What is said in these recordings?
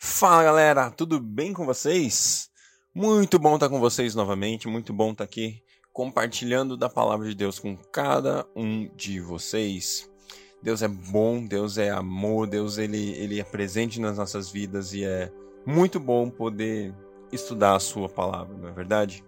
Fala galera, tudo bem com vocês? Muito bom estar com vocês novamente, muito bom estar aqui compartilhando da palavra de Deus com cada um de vocês. Deus é bom, Deus é amor, Deus ele, ele é presente nas nossas vidas e é muito bom poder estudar a sua palavra, não é verdade?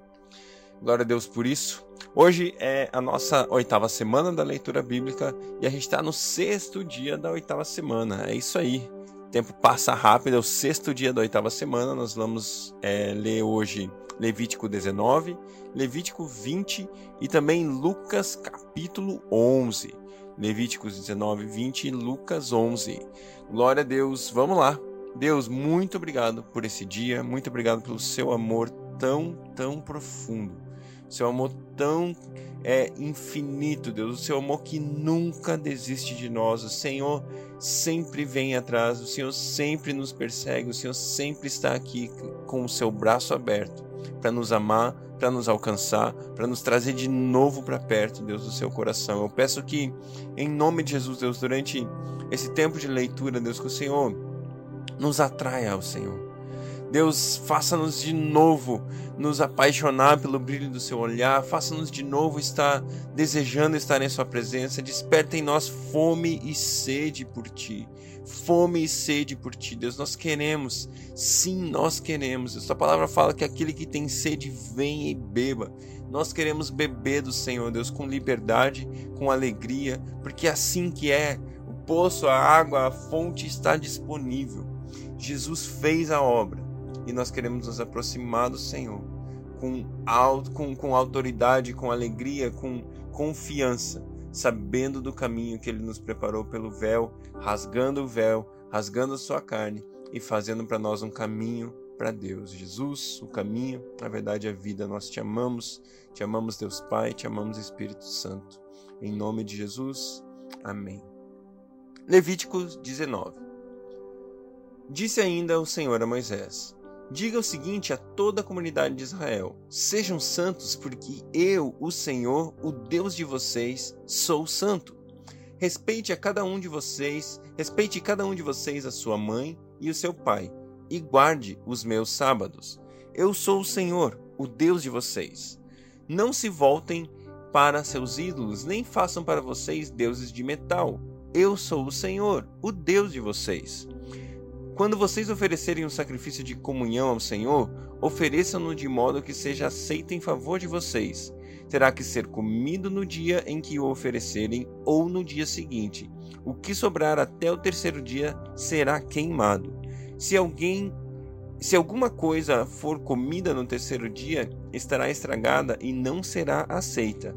Glória a Deus por isso. Hoje é a nossa oitava semana da leitura bíblica e a gente está no sexto dia da oitava semana. É isso aí. Tempo passa rápido, é o sexto dia da oitava semana. Nós vamos é, ler hoje Levítico 19, Levítico 20 e também Lucas capítulo 11. Levíticos 19, 20 e Lucas 11. Glória a Deus, vamos lá. Deus, muito obrigado por esse dia, muito obrigado pelo seu amor tão, tão profundo seu amor tão é infinito, Deus, o seu amor que nunca desiste de nós. O Senhor sempre vem atrás, o Senhor sempre nos persegue, o Senhor sempre está aqui com o seu braço aberto para nos amar, para nos alcançar, para nos trazer de novo para perto, Deus, do seu coração. Eu peço que, em nome de Jesus, Deus, durante esse tempo de leitura, Deus, que o Senhor nos atraia ao Senhor Deus, faça-nos de novo nos apaixonar pelo brilho do seu olhar, faça-nos de novo estar desejando estar em sua presença, desperta em nós fome e sede por ti. Fome e sede por ti, Deus, nós queremos, sim, nós queremos. A sua palavra fala que aquele que tem sede, venha e beba. Nós queremos beber do Senhor, Deus, com liberdade, com alegria, porque é assim que é. O poço, a água, a fonte está disponível. Jesus fez a obra e nós queremos nos aproximar do Senhor com, com, com autoridade, com alegria, com confiança, sabendo do caminho que Ele nos preparou pelo véu, rasgando o véu, rasgando a sua carne e fazendo para nós um caminho para Deus. Jesus, o caminho, a verdade e a vida. Nós te amamos, te amamos, Deus Pai, te amamos, Espírito Santo. Em nome de Jesus, amém. Levíticos 19 Disse ainda o Senhor a Moisés: Diga o seguinte a toda a comunidade de Israel: Sejam santos, porque eu, o Senhor, o Deus de vocês, sou santo. Respeite a cada um de vocês, respeite cada um de vocês a sua mãe e o seu pai, e guarde os meus sábados. Eu sou o Senhor, o Deus de vocês. Não se voltem para seus ídolos, nem façam para vocês deuses de metal. Eu sou o Senhor, o Deus de vocês. Quando vocês oferecerem um sacrifício de comunhão ao Senhor, ofereçam-no de modo que seja aceito em favor de vocês. Terá que ser comido no dia em que o oferecerem ou no dia seguinte. O que sobrar até o terceiro dia será queimado. Se alguém se alguma coisa for comida no terceiro dia, estará estragada e não será aceita.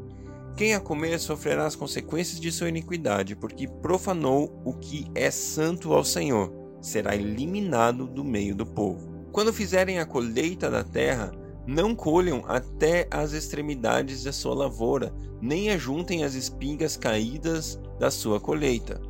Quem a comer sofrerá as consequências de sua iniquidade, porque profanou o que é santo ao Senhor será eliminado do meio do povo. Quando fizerem a colheita da terra, não colham até as extremidades da sua lavoura, nem ajuntem as espigas caídas da sua colheita.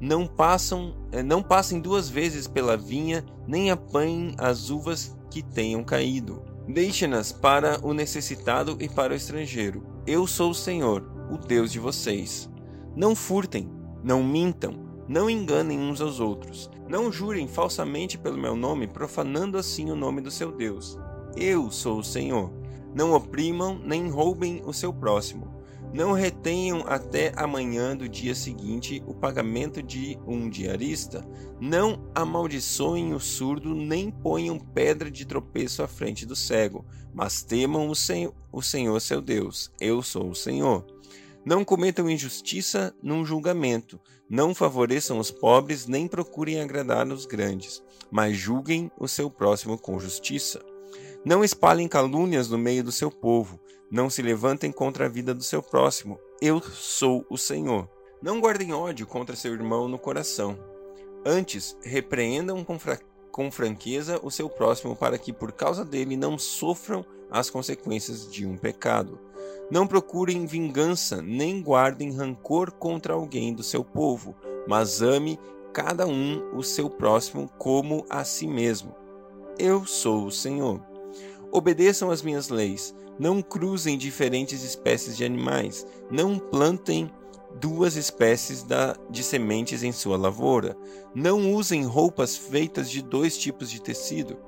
Não passam, eh, não passem duas vezes pela vinha, nem apanhem as uvas que tenham caído. Deixe-nas para o necessitado e para o estrangeiro. Eu sou o Senhor, o Deus de vocês. Não furtem, não mintam, não enganem uns aos outros. Não jurem falsamente pelo meu nome, profanando assim o nome do seu Deus. Eu sou o Senhor. Não oprimam nem roubem o seu próximo. Não retenham até amanhã do dia seguinte o pagamento de um diarista. Não amaldiçoem o surdo, nem ponham pedra de tropeço à frente do cego. Mas temam o, sen o Senhor seu Deus. Eu sou o Senhor. Não cometam injustiça num julgamento, não favoreçam os pobres, nem procurem agradar os grandes, mas julguem o seu próximo com justiça. Não espalhem calúnias no meio do seu povo, não se levantem contra a vida do seu próximo. Eu sou o Senhor. Não guardem ódio contra seu irmão no coração. Antes, repreendam com, fra com franqueza o seu próximo para que por causa dele não sofram as consequências de um pecado. Não procurem vingança, nem guardem rancor contra alguém do seu povo, mas ame cada um o seu próximo como a si mesmo. Eu sou o Senhor. Obedeçam às minhas leis. Não cruzem diferentes espécies de animais. Não plantem duas espécies de sementes em sua lavoura. Não usem roupas feitas de dois tipos de tecido.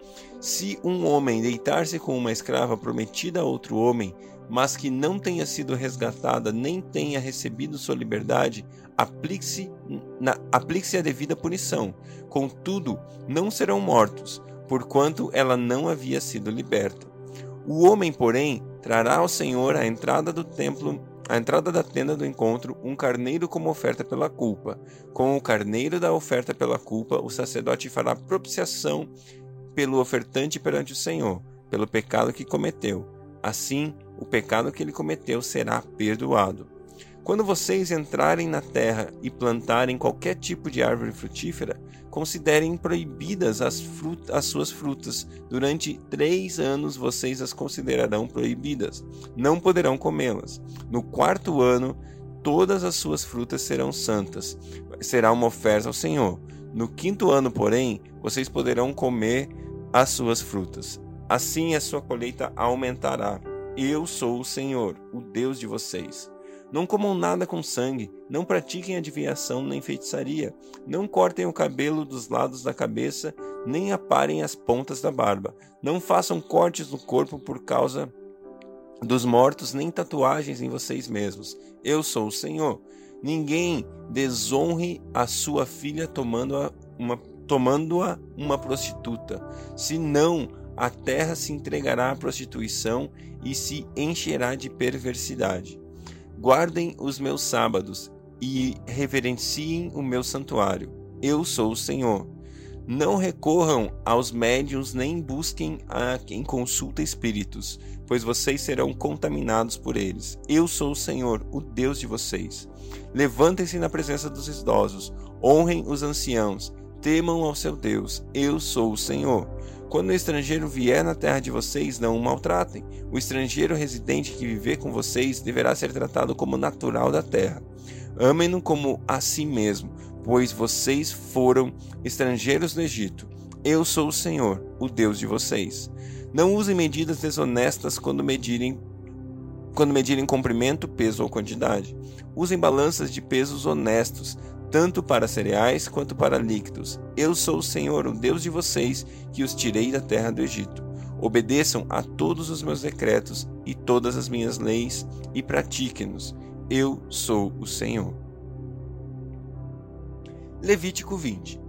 Se um homem deitar-se com uma escrava prometida a outro homem, mas que não tenha sido resgatada nem tenha recebido sua liberdade, aplique-se aplique a devida punição. Contudo, não serão mortos, porquanto ela não havia sido liberta. O homem, porém, trará ao Senhor a entrada do templo a entrada da tenda do encontro, um carneiro como oferta pela culpa. Com o carneiro da oferta pela culpa, o sacerdote fará propiciação pelo ofertante perante o Senhor, pelo pecado que cometeu. Assim, o pecado que ele cometeu será perdoado. Quando vocês entrarem na terra e plantarem qualquer tipo de árvore frutífera, considerem proibidas as, as, suas frutas. Durante três anos vocês as considerarão proibidas. Não poderão comê-las. No quarto ano, todas as suas frutas serão santas. Será uma oferta ao Senhor. No quinto ano, porém, vocês poderão comer as suas frutas. Assim a sua colheita aumentará. Eu sou o Senhor, o Deus de vocês. Não comam nada com sangue, não pratiquem adivinhação nem feitiçaria, não cortem o cabelo dos lados da cabeça, nem aparem as pontas da barba, não façam cortes no corpo por causa dos mortos, nem tatuagens em vocês mesmos. Eu sou o Senhor. Ninguém desonre a sua filha tomando-a uma, tomando uma prostituta, senão a terra se entregará à prostituição e se encherá de perversidade. Guardem os meus sábados e reverenciem o meu santuário. Eu sou o Senhor. Não recorram aos médiuns nem busquem a quem consulta espíritos, pois vocês serão contaminados por eles. Eu sou o Senhor, o Deus de vocês. Levantem-se na presença dos idosos, honrem os anciãos, temam ao seu Deus. Eu sou o Senhor. Quando o estrangeiro vier na terra de vocês, não o maltratem. O estrangeiro residente que viver com vocês deverá ser tratado como natural da terra. Amem-no como a si mesmo, pois vocês foram estrangeiros no Egito. Eu sou o Senhor, o Deus de vocês. Não usem medidas desonestas quando medirem quando medirem comprimento, peso ou quantidade. Usem balanças de pesos honestos, tanto para cereais quanto para líquidos. Eu sou o Senhor, o Deus de vocês, que os tirei da terra do Egito. Obedeçam a todos os meus decretos e todas as minhas leis e pratiquem-nos. Eu sou o Senhor. Levítico 20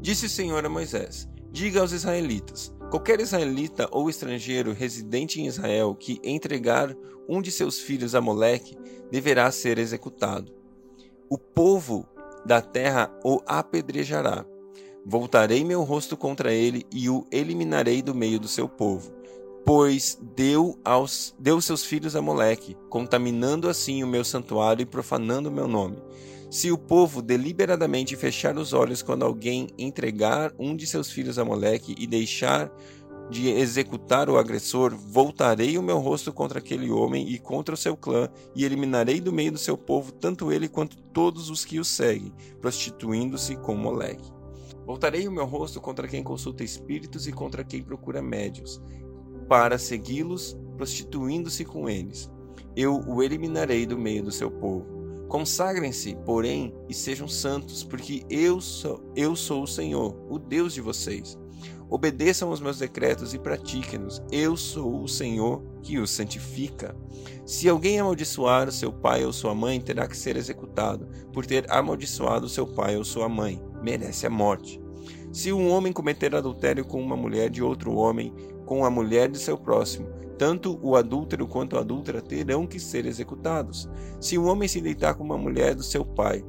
Disse o Senhor a Moisés: Diga aos israelitas: qualquer israelita ou estrangeiro residente em Israel que entregar um de seus filhos a Moleque deverá ser executado. O povo da terra o apedrejará. Voltarei meu rosto contra ele e o eliminarei do meio do seu povo, pois deu aos deu seus filhos a Moleque, contaminando assim o meu santuário e profanando o meu nome. Se o povo deliberadamente fechar os olhos quando alguém entregar um de seus filhos a Moleque e deixar de executar o agressor, voltarei o meu rosto contra aquele homem e contra o seu clã, e eliminarei do meio do seu povo tanto ele quanto todos os que o seguem, prostituindo-se com Moleque. Voltarei o meu rosto contra quem consulta espíritos e contra quem procura médios, para segui-los, prostituindo-se com eles. Eu o eliminarei do meio do seu povo. Consagrem-se, porém, e sejam santos, porque eu sou, eu sou o Senhor, o Deus de vocês. Obedeçam os meus decretos e pratiquem-nos. Eu sou o Senhor que os santifica. Se alguém amaldiçoar o seu pai ou sua mãe, terá que ser executado, por ter amaldiçoado seu pai ou sua mãe. Merece a morte. Se um homem cometer adultério com uma mulher de outro homem, com a mulher de seu próximo, tanto o adúltero quanto a adúltera terão que ser executados. Se um homem se deitar com uma mulher do seu pai,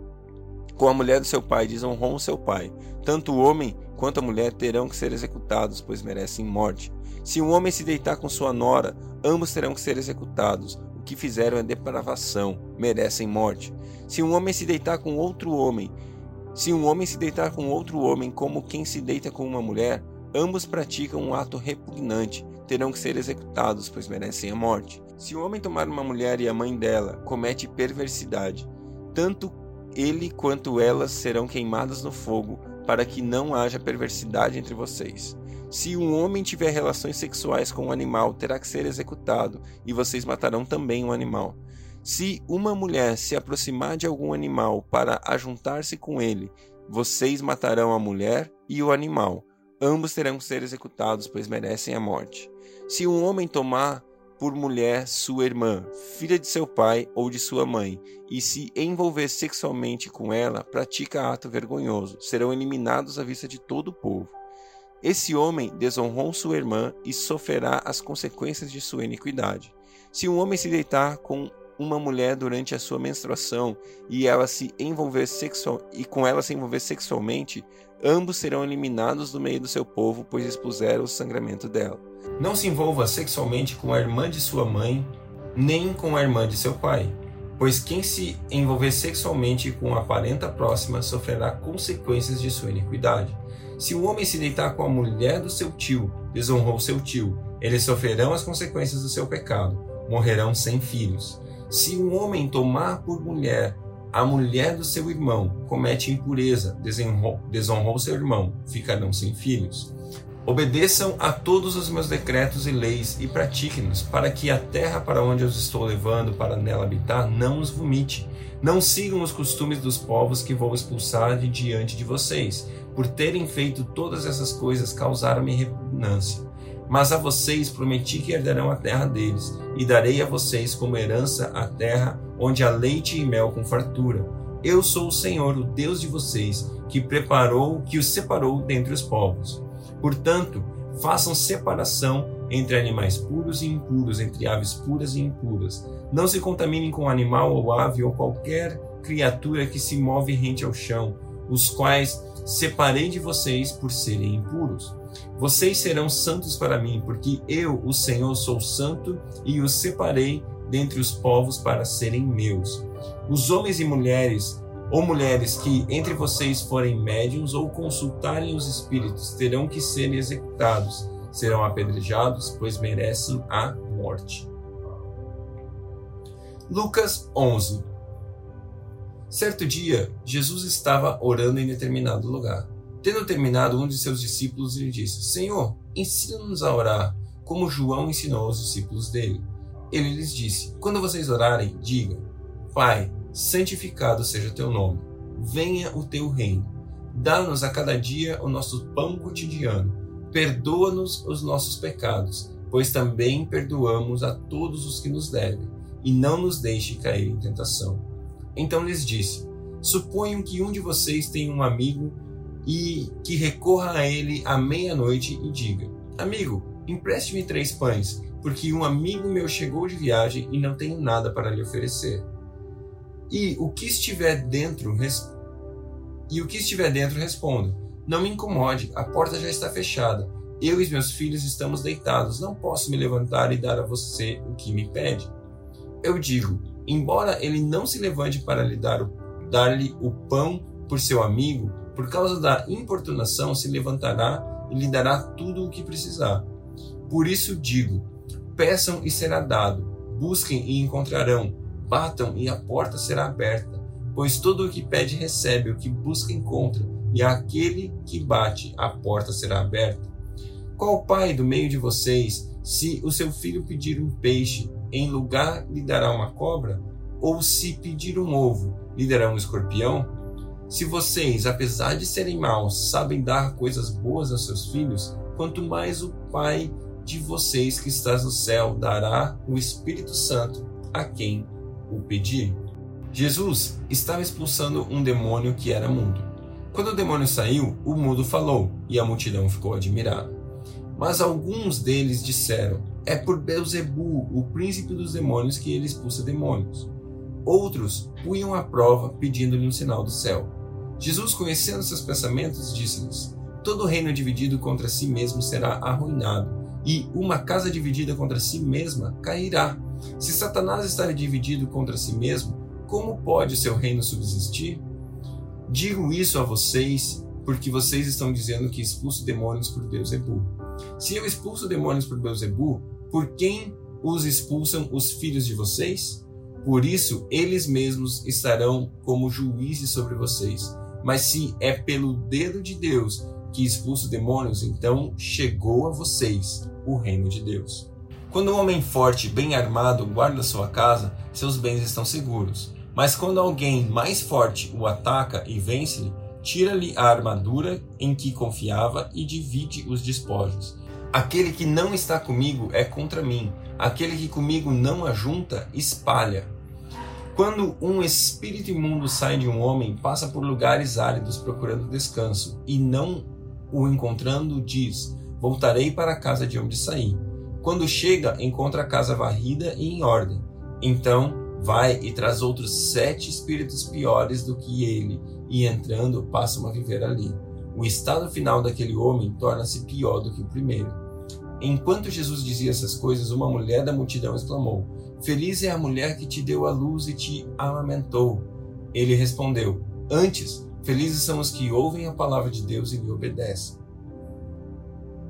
com a mulher do seu pai desonrou seu pai. Tanto o homem quanto a mulher terão que ser executados, pois merecem morte. Se um homem se deitar com sua nora, ambos terão que ser executados. O que fizeram é depravação, merecem morte. Se um homem se deitar com outro homem, se um homem se deitar com outro homem como quem se deita com uma mulher, ambos praticam um ato repugnante, terão que ser executados, pois merecem a morte. Se o homem tomar uma mulher e a mãe dela, comete perversidade, tanto ele quanto elas serão queimadas no fogo, para que não haja perversidade entre vocês. Se um homem tiver relações sexuais com um animal, terá que ser executado, e vocês matarão também o um animal. Se uma mulher se aproximar de algum animal para ajuntar-se com ele, vocês matarão a mulher e o animal. Ambos terão que ser executados, pois merecem a morte. Se um homem tomar por mulher sua irmã, filha de seu pai ou de sua mãe, e se envolver sexualmente com ela, pratica ato vergonhoso, serão eliminados à vista de todo o povo. Esse homem desonrou sua irmã e sofrerá as consequências de sua iniquidade. Se um homem se deitar com uma mulher durante a sua menstruação e ela se envolver sexual e com ela se envolver sexualmente, ambos serão eliminados do meio do seu povo, pois expuseram o sangramento dela. Não se envolva sexualmente com a irmã de sua mãe, nem com a irmã de seu pai, pois quem se envolver sexualmente com a parenta próxima sofrerá consequências de sua iniquidade. Se o homem se deitar com a mulher do seu tio, desonrou seu tio, eles sofrerão as consequências do seu pecado, morrerão sem filhos. Se um homem tomar por mulher a mulher do seu irmão, comete impureza, desonrou, seu irmão, ficarão sem filhos. Obedeçam a todos os meus decretos e leis e pratiquem-nos, para que a terra para onde eu os estou levando para nela habitar não os vomite. Não sigam os costumes dos povos que vou expulsar de diante de vocês. Por terem feito todas essas coisas, causaram-me repugnância. Mas a vocês prometi que herdarão a terra deles, e darei a vocês como herança a terra onde há leite e mel com fartura. Eu sou o Senhor, o Deus de vocês, que preparou, que os separou dentre os povos. Portanto, façam separação entre animais puros e impuros, entre aves puras e impuras. Não se contaminem com animal ou ave ou qualquer criatura que se move rente ao chão, os quais separei de vocês por serem impuros. Vocês serão santos para mim, porque eu, o Senhor, sou santo e os separei dentre os povos para serem meus. Os homens e mulheres ou mulheres que entre vocês forem médiums ou consultarem os espíritos terão que ser executados, serão apedrejados, pois merecem a morte. Lucas 11 Certo dia, Jesus estava orando em determinado lugar. Tendo terminado, um de seus discípulos lhe disse: Senhor, ensina-nos a orar, como João ensinou aos discípulos dele. Ele lhes disse: Quando vocês orarem, digam: Pai, santificado seja teu nome. Venha o teu reino. Dá-nos a cada dia o nosso pão cotidiano. Perdoa-nos os nossos pecados, pois também perdoamos a todos os que nos devem, e não nos deixe cair em tentação. Então lhes disse: Suponham que um de vocês tem um amigo e que recorra a ele à meia-noite e diga: Amigo, empreste-me três pães, porque um amigo meu chegou de viagem e não tenho nada para lhe oferecer. E o que estiver dentro, res... e o que estiver dentro responda: Não me incomode, a porta já está fechada. Eu e meus filhos estamos deitados, não posso me levantar e dar a você o que me pede. Eu digo: embora ele não se levante para lhe dar o, dar-lhe o pão por seu amigo, por causa da importunação se levantará e lhe dará tudo o que precisar. Por isso digo: peçam e será dado, busquem e encontrarão Batam e a porta será aberta, pois todo o que pede recebe, o que busca encontra, e aquele que bate, a porta será aberta. Qual pai do meio de vocês, se o seu filho pedir um peixe, em lugar lhe dará uma cobra? Ou se pedir um ovo, lhe dará um escorpião? Se vocês, apesar de serem maus, sabem dar coisas boas aos seus filhos, quanto mais o Pai de vocês que está no céu dará o Espírito Santo a quem o pedir. Jesus estava expulsando um demônio que era mudo. Quando o demônio saiu, o mudo falou e a multidão ficou admirada. Mas alguns deles disseram: É por Beuzebu, o príncipe dos demônios, que ele expulsa demônios. Outros punham à prova, pedindo-lhe um sinal do céu. Jesus, conhecendo seus pensamentos, disse-lhes: Todo reino dividido contra si mesmo será arruinado, e uma casa dividida contra si mesma cairá. Se Satanás está dividido contra si mesmo, como pode seu reino subsistir? Digo isso a vocês porque vocês estão dizendo que expulso demônios por Beuzebu. Se eu expulso demônios por Beuzebu, por quem os expulsam os filhos de vocês? Por isso, eles mesmos estarão como juízes sobre vocês. Mas se é pelo dedo de Deus que expulso demônios, então chegou a vocês o reino de Deus. Quando um homem forte, bem armado, guarda sua casa, seus bens estão seguros. Mas quando alguém mais forte o ataca e vence-lhe, tira-lhe a armadura em que confiava e divide os despojos. Aquele que não está comigo é contra mim, aquele que comigo não ajunta, espalha. Quando um espírito imundo sai de um homem, passa por lugares áridos procurando descanso, e não o encontrando, diz: Voltarei para a casa de onde saí. Quando chega, encontra a casa varrida e em ordem. Então vai e traz outros sete espíritos piores do que ele, e entrando, passam a viver ali. O estado final daquele homem torna-se pior do que o primeiro. Enquanto Jesus dizia essas coisas, uma mulher da multidão exclamou: Feliz é a mulher que te deu a luz e te amamentou. Ele respondeu: Antes, felizes são os que ouvem a palavra de Deus e lhe obedecem.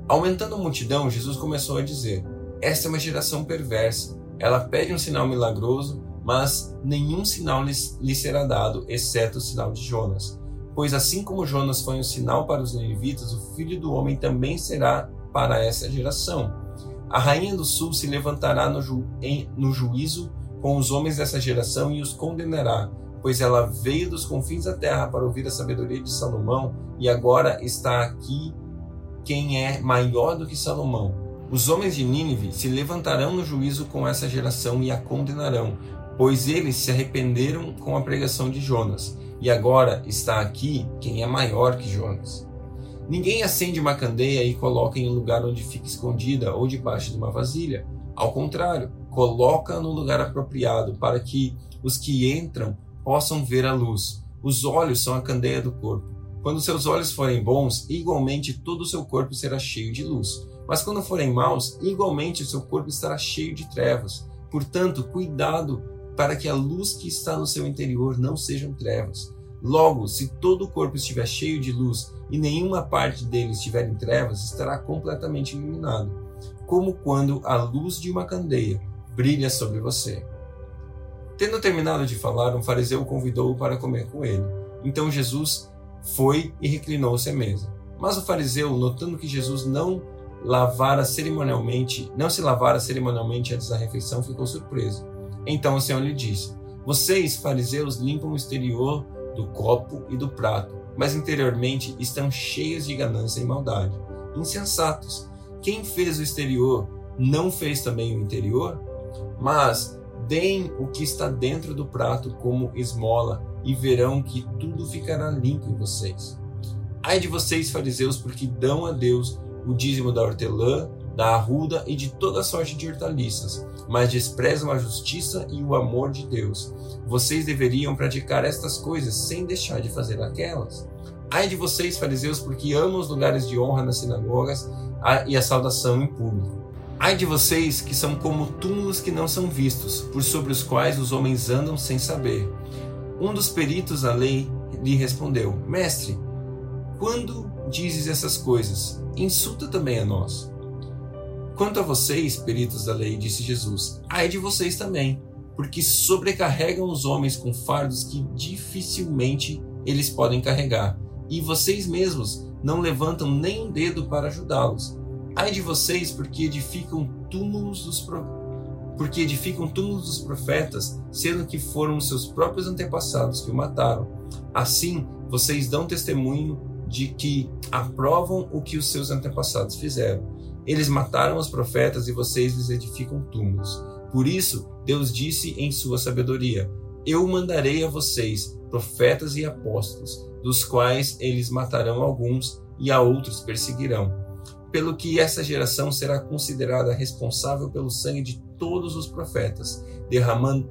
Aumentando a multidão, Jesus começou a dizer: Esta é uma geração perversa. Ela pede um sinal milagroso, mas nenhum sinal lhe será dado, exceto o sinal de Jonas. Pois assim como Jonas foi um sinal para os ninivitas, o filho do homem também será para essa geração. A rainha do sul se levantará no, ju em, no juízo com os homens dessa geração e os condenará, pois ela veio dos confins da terra para ouvir a sabedoria de Salomão e agora está aqui quem é maior do que Salomão. Os homens de Nínive se levantarão no juízo com essa geração e a condenarão, pois eles se arrependeram com a pregação de Jonas. E agora está aqui quem é maior que Jonas. Ninguém acende uma candeia e coloca em um lugar onde fica escondida ou debaixo de uma vasilha. Ao contrário, coloca no lugar apropriado para que os que entram possam ver a luz. Os olhos são a candeia do corpo. Quando seus olhos forem bons, igualmente todo o seu corpo será cheio de luz. Mas quando forem maus, igualmente o seu corpo estará cheio de trevas. Portanto, cuidado para que a luz que está no seu interior não sejam trevas. Logo, se todo o corpo estiver cheio de luz e nenhuma parte dele estiver em trevas, estará completamente iluminado, como quando a luz de uma candeia brilha sobre você. Tendo terminado de falar, um fariseu o convidou para comer com ele. Então Jesus foi e reclinou-se à mesa. Mas o fariseu, notando que Jesus não lavara cerimonialmente, não se lavara cerimonialmente antes da refeição, ficou surpreso. Então o Senhor lhe disse: Vocês, fariseus, limpam o exterior do copo e do prato, mas interiormente estão cheios de ganância e maldade. Insensatos! Quem fez o exterior não fez também o interior? Mas deem o que está dentro do prato como esmola e verão que tudo ficará limpo em vocês. Ai de vocês, fariseus, porque dão a Deus o dízimo da hortelã, da arruda e de toda sorte de hortaliças, mas desprezam a justiça e o amor de Deus. Vocês deveriam praticar estas coisas sem deixar de fazer aquelas. Ai de vocês, fariseus, porque amam os lugares de honra nas sinagogas e a saudação em público. Ai de vocês que são como túmulos que não são vistos, por sobre os quais os homens andam sem saber. Um dos peritos da lei lhe respondeu: Mestre, quando dizes essas coisas, insulta também a nós. Quanto a vocês, peritos da lei, disse Jesus, ai de vocês também, porque sobrecarregam os homens com fardos que dificilmente eles podem carregar, e vocês mesmos não levantam nem um dedo para ajudá-los. Ai de vocês, porque edificam túmulos dos porque edificam túmulos dos profetas, sendo que foram seus próprios antepassados que o mataram. Assim, vocês dão testemunho de que aprovam o que os seus antepassados fizeram. Eles mataram os profetas e vocês lhes edificam túmulos. Por isso, Deus disse em sua sabedoria: Eu mandarei a vocês profetas e apóstolos, dos quais eles matarão alguns e a outros perseguirão pelo que essa geração será considerada responsável pelo sangue de todos os profetas,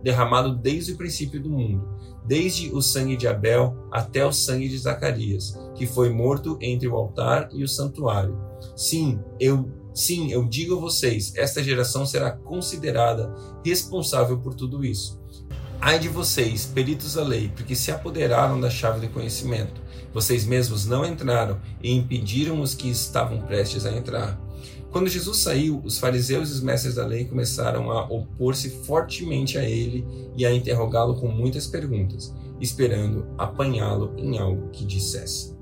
derramado desde o princípio do mundo, desde o sangue de Abel até o sangue de Zacarias, que foi morto entre o altar e o santuário. Sim, eu sim, eu digo a vocês, esta geração será considerada responsável por tudo isso. Ai de vocês, peritos da lei, porque se apoderaram da chave do conhecimento. Vocês mesmos não entraram e impediram os que estavam prestes a entrar. Quando Jesus saiu, os fariseus e os mestres da lei começaram a opor-se fortemente a ele e a interrogá-lo com muitas perguntas, esperando apanhá-lo em algo que dissesse.